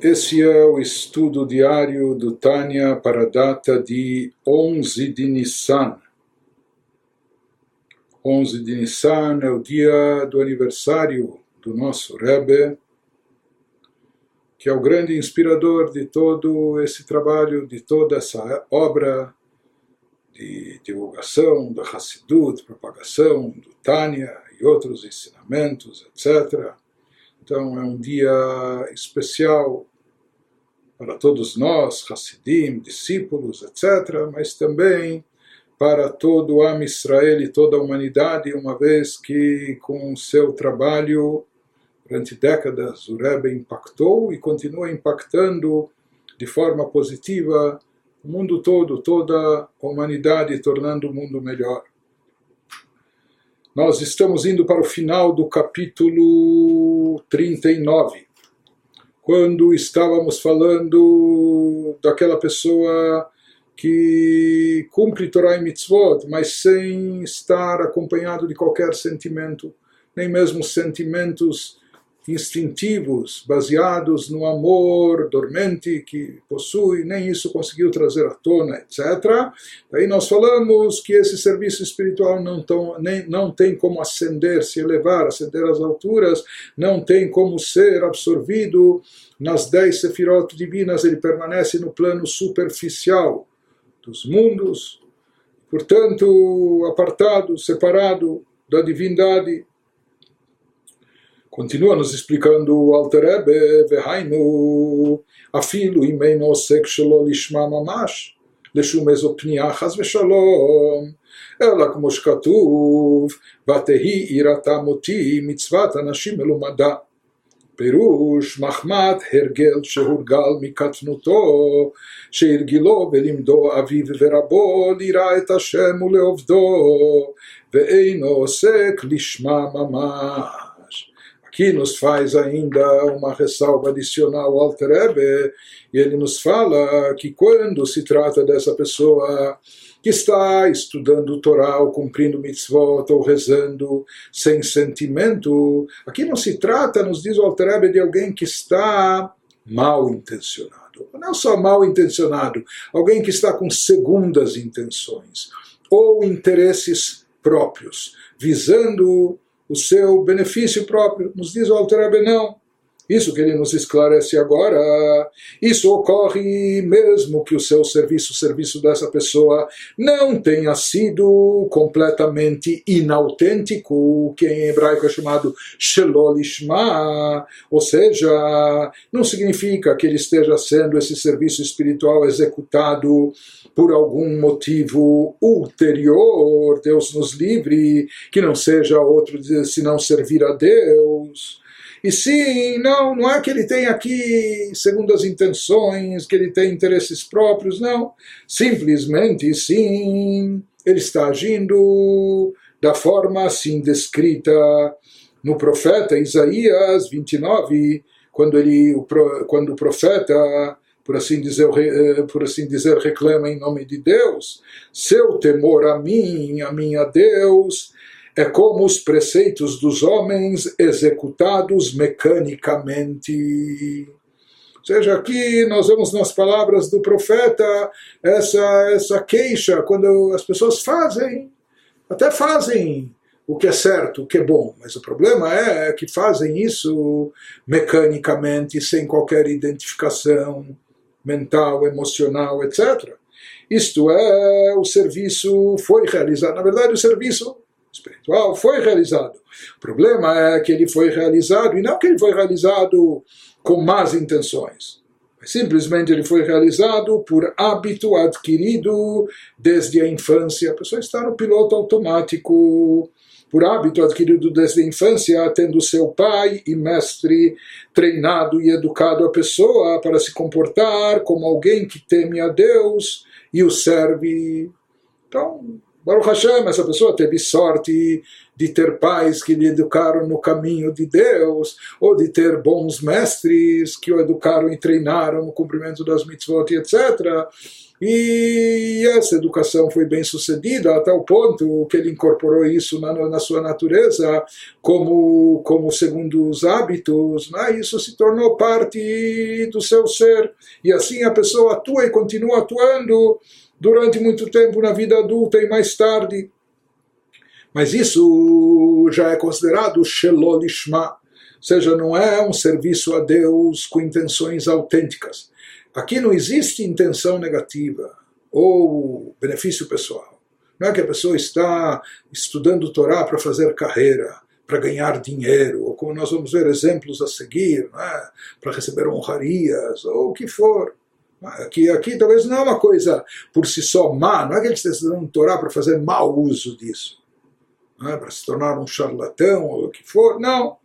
Esse é o estudo diário do Tânia para a data de 11 de Nissan. 11 de Nissan é o dia do aniversário do nosso Rebbe, que é o grande inspirador de todo esse trabalho, de toda essa obra de divulgação da Hassidut, propagação do Tânia e outros ensinamentos, etc. Então é um dia especial para todos nós, Hassidim, discípulos, etc., mas também para todo o Am Israel e toda a humanidade, uma vez que com seu trabalho durante décadas o Rebbe impactou e continua impactando de forma positiva o mundo todo, toda a humanidade, tornando o mundo melhor. Nós estamos indo para o final do capítulo 39, quando estávamos falando daquela pessoa que cumpre Torah e Mitzvot, mas sem estar acompanhado de qualquer sentimento, nem mesmo sentimentos instintivos, baseados no amor dormente que possui, nem isso conseguiu trazer à tona, etc. Aí nós falamos que esse serviço espiritual não, tão, nem, não tem como ascender, se elevar, ascender às alturas, não tem como ser absorvido nas dez sefirot divinas, ele permanece no plano superficial dos mundos, portanto, apartado, separado da divindade, Continua nos explicando o Alter Rebbe, והיינו, אפילו אם אינו עוסק שלא לשמה ממש, לשום איזו פנייה חס ושלום, אלא כמו שכתוב, ותהי יראתם אותי מצוות אנשים מלומדה. פירוש מחמת הרגל שהורגל מקטנותו, שהרגילו ולימדו אביו ורבו לירא את השם ולעובדו, ואינו עוסק לשמה ממש. que nos faz ainda uma ressalva adicional ao Alter Rebbe, e ele nos fala que quando se trata dessa pessoa que está estudando o Torá, ou cumprindo mitzvot, ou rezando sem sentimento, aqui não se trata, nos diz o Alter Rebbe, de alguém que está mal intencionado. Não só mal intencionado, alguém que está com segundas intenções, ou interesses próprios, visando o seu benefício próprio. Nos diz o Alter não. Isso que ele nos esclarece agora, isso ocorre mesmo que o seu serviço, o serviço dessa pessoa, não tenha sido completamente inautêntico, que em hebraico é chamado shelolishma, ou seja, não significa que ele esteja sendo esse serviço espiritual executado por algum motivo ulterior, Deus nos livre, que não seja outro senão servir a Deus. E sim, não, não é que ele tem aqui segundas intenções, que ele tem interesses próprios, não. Simplesmente, sim, ele está agindo da forma assim descrita no profeta Isaías 29, quando, ele, quando o profeta por assim dizer, eh, por assim dizer, reclama em nome de Deus, seu temor a mim, a minha Deus, é como os preceitos dos homens executados mecanicamente. Ou seja, aqui nós vemos nas palavras do profeta essa, essa queixa, quando as pessoas fazem, até fazem o que é certo, o que é bom, mas o problema é que fazem isso mecanicamente, sem qualquer identificação mental, emocional, etc. Isto é, o serviço foi realizado. Na verdade, o serviço espiritual foi realizado. O problema é que ele foi realizado, e não que ele foi realizado com más intenções. Simplesmente ele foi realizado por hábito adquirido desde a infância. A pessoa está no piloto automático, por hábito adquirido desde a infância, tendo seu pai e mestre treinado e educado a pessoa para se comportar como alguém que teme a Deus e o serve. Então, Baruch Hashem, essa pessoa teve sorte de ter pais que lhe educaram no caminho de Deus, ou de ter bons mestres que o educaram e treinaram no cumprimento das mitzvot, etc. E essa educação foi bem sucedida a tal ponto que ele incorporou isso na, na sua natureza como, como segundo os hábitos, né? isso se tornou parte do seu ser. E assim a pessoa atua e continua atuando durante muito tempo na vida adulta e mais tarde. Mas isso já é considerado Shelolishma, ou seja, não é um serviço a Deus com intenções autênticas. Aqui não existe intenção negativa ou benefício pessoal. Não é que a pessoa está estudando Torá para fazer carreira, para ganhar dinheiro, ou como nós vamos ver exemplos a seguir, é? para receber honrarias, ou o que for. Aqui, aqui talvez não é uma coisa por si só má, não é que ele está estudando Torá para fazer mau uso disso, é? para se tornar um charlatão ou o que for, não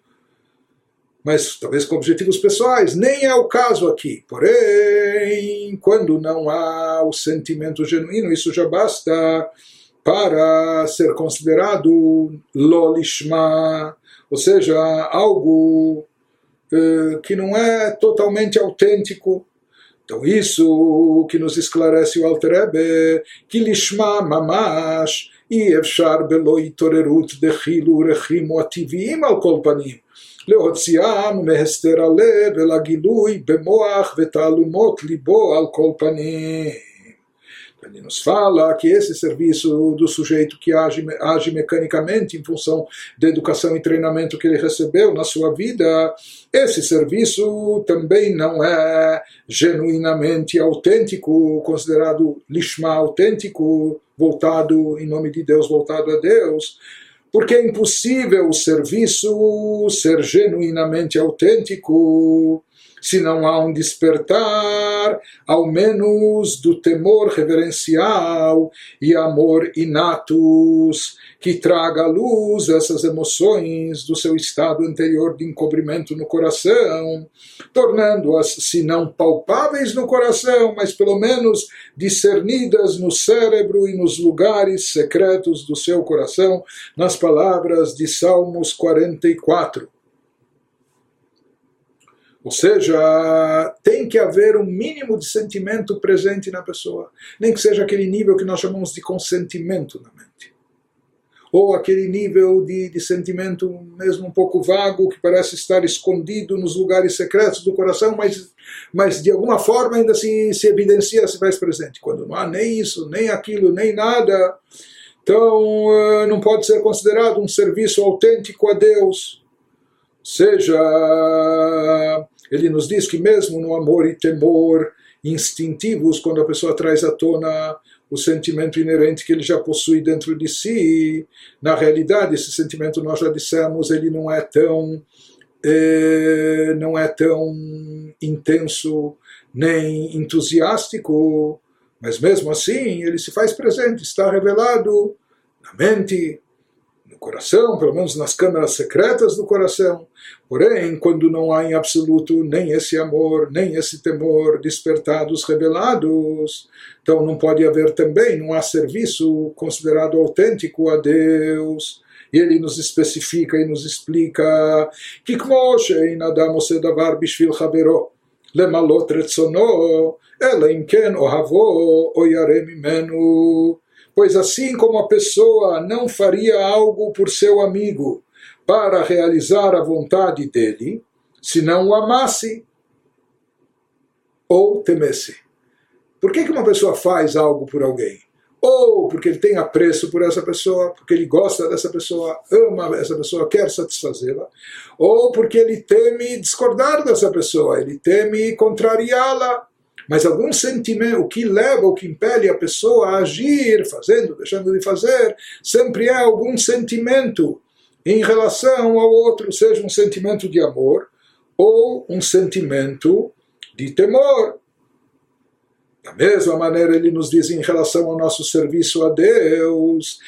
mas talvez com objetivos pessoais. Nem é o caso aqui. Porém, quando não há o sentimento genuíno, isso já basta para ser considerado lolishma, ou seja, algo eh, que não é totalmente autêntico. Então isso que nos esclarece o Alter Rebbe, que lishma mamash, e efshar belo itorerut dechilu rechimu ativim al kol panim. להוציאם מהסתר הלב אל הגילוי במוח ותעלומות ליבו על כל פנים. Ele nos fala que esse serviço do sujeito que age, age mecanicamente em função da educação e treinamento que ele recebeu na sua vida, esse serviço também não é genuinamente autêntico, considerado lishma autêntico, voltado em nome de Deus, voltado a Deus, porque é impossível o serviço ser genuinamente autêntico se não há um despertar, ao menos do temor reverencial e amor inatos, que traga à luz essas emoções do seu estado anterior de encobrimento no coração, tornando-as, se não palpáveis no coração, mas pelo menos discernidas no cérebro e nos lugares secretos do seu coração, nas palavras de Salmos 44. Ou seja, tem que haver um mínimo de sentimento presente na pessoa, nem que seja aquele nível que nós chamamos de consentimento na mente. Ou aquele nível de, de sentimento mesmo um pouco vago, que parece estar escondido nos lugares secretos do coração, mas, mas de alguma forma ainda se, se evidencia, se faz presente. Quando não há nem isso, nem aquilo, nem nada, então eh, não pode ser considerado um serviço autêntico a Deus. Seja. Ele nos diz que mesmo no amor e temor instintivos, quando a pessoa traz à tona o sentimento inerente que ele já possui dentro de si, na realidade esse sentimento nós já dissemos, ele não é tão é, não é tão intenso nem entusiástico, mas mesmo assim ele se faz presente, está revelado na mente, coração, pelo menos nas câmaras secretas do coração. Porém, quando não há em absoluto nem esse amor, nem esse temor despertados, revelados, então não pode haver também, não há serviço considerado autêntico a Deus. E ele nos especifica e nos explica que כמו שאין אדם עושה דבר בשביל חברו למלות רצונו, אלא אם כן אוהבו או ירא ממנו pois assim como a pessoa não faria algo por seu amigo para realizar a vontade dele, se não o amasse ou temesse. Por que, que uma pessoa faz algo por alguém? Ou porque ele tem apreço por essa pessoa, porque ele gosta dessa pessoa, ama essa pessoa, quer satisfazê-la, ou porque ele teme discordar dessa pessoa, ele teme contrariá-la, mas algum sentimento, o que leva, o que impele a pessoa a agir, fazendo, deixando de fazer, sempre é algum sentimento em relação ao outro, seja um sentimento de amor ou um sentimento de temor. Da mesma maneira, ele nos diz em relação ao nosso serviço a Deus,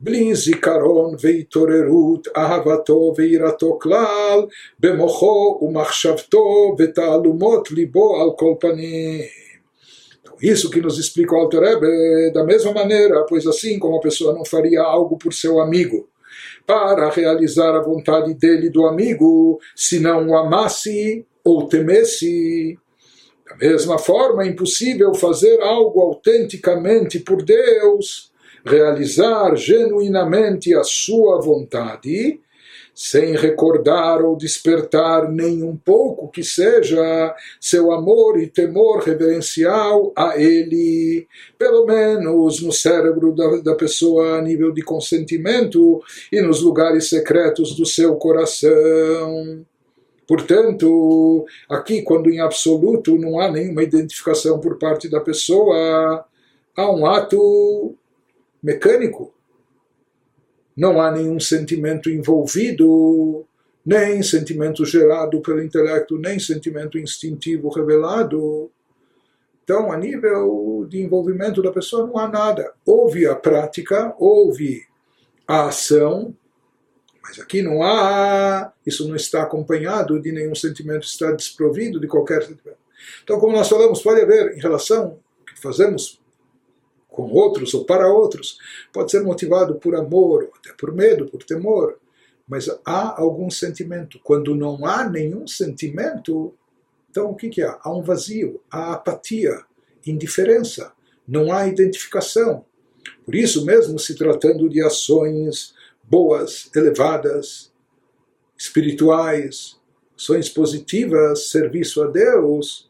יתברך באמת, למלות רצונו לבד, בלי זיכרון והתעוררות אהבתו ויראתו כלל במוחו ומחשבתו ותעלומות ליבו על כל פנים. Isso que nos explica o Alter Rebbe, da mesma maneira, pois assim como a pessoa não faria algo por seu amigo, para realizar a vontade dele do amigo, se não o amasse ou temesse. Da mesma forma, é impossível fazer algo autenticamente por Deus, realizar genuinamente a sua vontade, sem recordar ou despertar nem um pouco que seja seu amor e temor reverencial a ele, pelo menos no cérebro da, da pessoa a nível de consentimento e nos lugares secretos do seu coração. Portanto, aqui, quando em absoluto não há nenhuma identificação por parte da pessoa, há um ato mecânico. Não há nenhum sentimento envolvido, nem sentimento gerado pelo intelecto, nem sentimento instintivo revelado. Então, a nível de envolvimento da pessoa, não há nada. Houve a prática, houve a ação, mas aqui não há, isso não está acompanhado de nenhum sentimento, está desprovido de qualquer sentimento. Então, como nós falamos, pode haver em relação ao que fazemos com outros ou para outros, pode ser motivado por amor, até por medo, por temor, mas há algum sentimento. Quando não há nenhum sentimento, então o que, que há? Há um vazio, há apatia, indiferença, não há identificação. Por isso, mesmo se tratando de ações boas, elevadas, espirituais, ações positivas, serviço a Deus,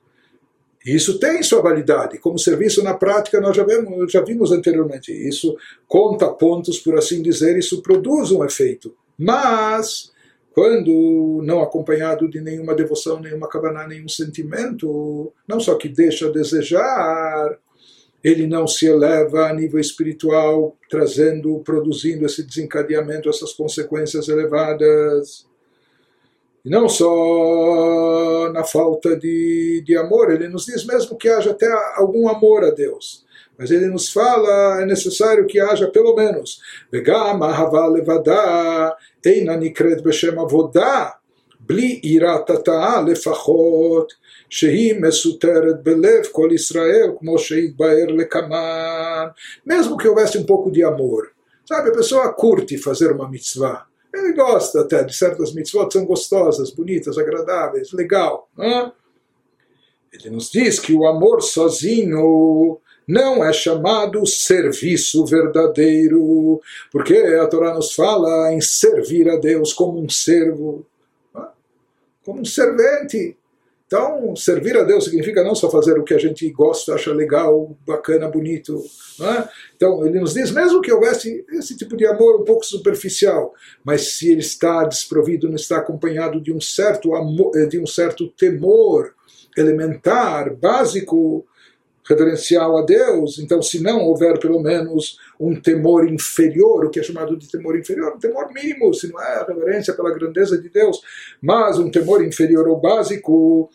isso tem sua validade. Como serviço na prática, nós já vimos, já vimos anteriormente. Isso conta pontos, por assim dizer, isso produz um efeito. Mas, quando não acompanhado de nenhuma devoção, nenhuma kavaná, nenhum sentimento, não só que deixa a desejar, ele não se eleva a nível espiritual, trazendo, produzindo esse desencadeamento, essas consequências elevadas. E não só na falta de, de amor, ele nos diz mesmo que haja até algum amor a Deus. Mas ele nos fala, é necessário que haja pelo menos. Vegam ahava levada, eina nikret beshem avodah, bli irat לפחות שהיא מסותרת בלב כל ישראל, כמו שהתבהר לקמן. Mesmo que houvesse um pouco de amor. Sabe, a pessoa curte fazer uma mitzvah. Ele gosta até de certas mitzvot, são gostosas, bonitas, agradáveis, legal. Né? Ele nos diz que o amor sozinho não é chamado serviço verdadeiro, porque a Torá nos fala em servir a Deus como um servo, né? como um servente. Então, servir a Deus significa não só fazer o que a gente gosta, acha legal, bacana, bonito. É? Então, ele nos diz, mesmo que houvesse esse tipo de amor um pouco superficial, mas se ele está desprovido, não está acompanhado de um certo amor, de um certo temor elementar, básico, reverencial a Deus, então se não houver pelo menos um temor inferior, o que é chamado de temor inferior, um temor mínimo, se não é reverência pela grandeza de Deus, mas um temor inferior ao básico,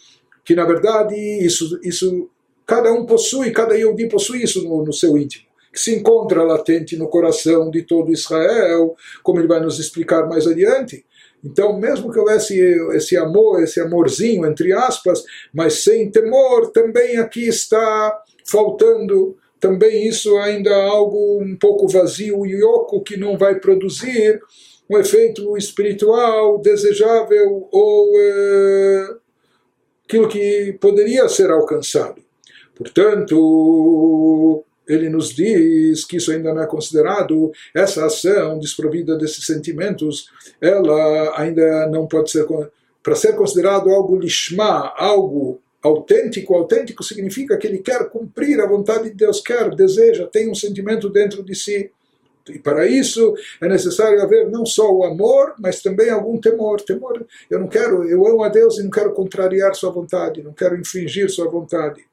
que na verdade isso, isso cada um possui, cada Yehudi possui isso no, no seu íntimo, que se encontra latente no coração de todo Israel, como ele vai nos explicar mais adiante. Então, mesmo que houvesse esse amor, esse amorzinho, entre aspas, mas sem temor, também aqui está faltando. Também isso ainda algo um pouco vazio e oco que não vai produzir um efeito espiritual desejável ou é, aquilo que poderia ser alcançado. Portanto, ele nos diz que isso ainda não é considerado, essa ação desprovida desses sentimentos, ela ainda não pode ser, para ser considerado algo lishma, algo autêntico, autêntico significa que ele quer cumprir a vontade de Deus, quer, deseja, tem um sentimento dentro de si. E para isso é necessário haver não só o amor, mas também algum temor. Temor, eu não quero, eu amo a Deus e não quero contrariar sua vontade, não quero infringir sua vontade.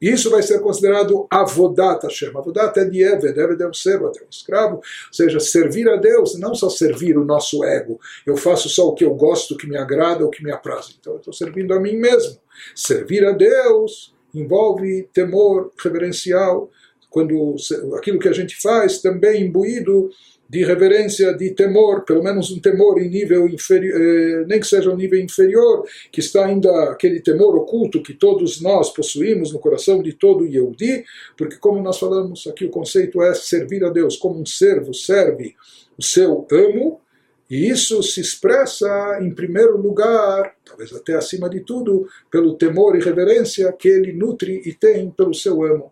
Isso vai ser considerado avodat Hashem. Avodat é de Eved, Eved é um servo, é um escravo. Ou seja, servir a Deus, não só servir o nosso ego. Eu faço só o que eu gosto, o que me agrada, o que me apraz. Então eu estou servindo a mim mesmo. Servir a Deus envolve temor reverencial, quando aquilo que a gente faz também imbuído de reverência, de temor, pelo menos um temor em nível inferior, eh, nem que seja um nível inferior, que está ainda aquele temor oculto que todos nós possuímos no coração de todo Yehudi, porque como nós falamos aqui, o conceito é servir a Deus como um servo serve o seu amo, E isso se expressa, em primeiro lugar, talvez até acima de tudo, pelo temor e reverência que ele nutre e tem pelo seu amo.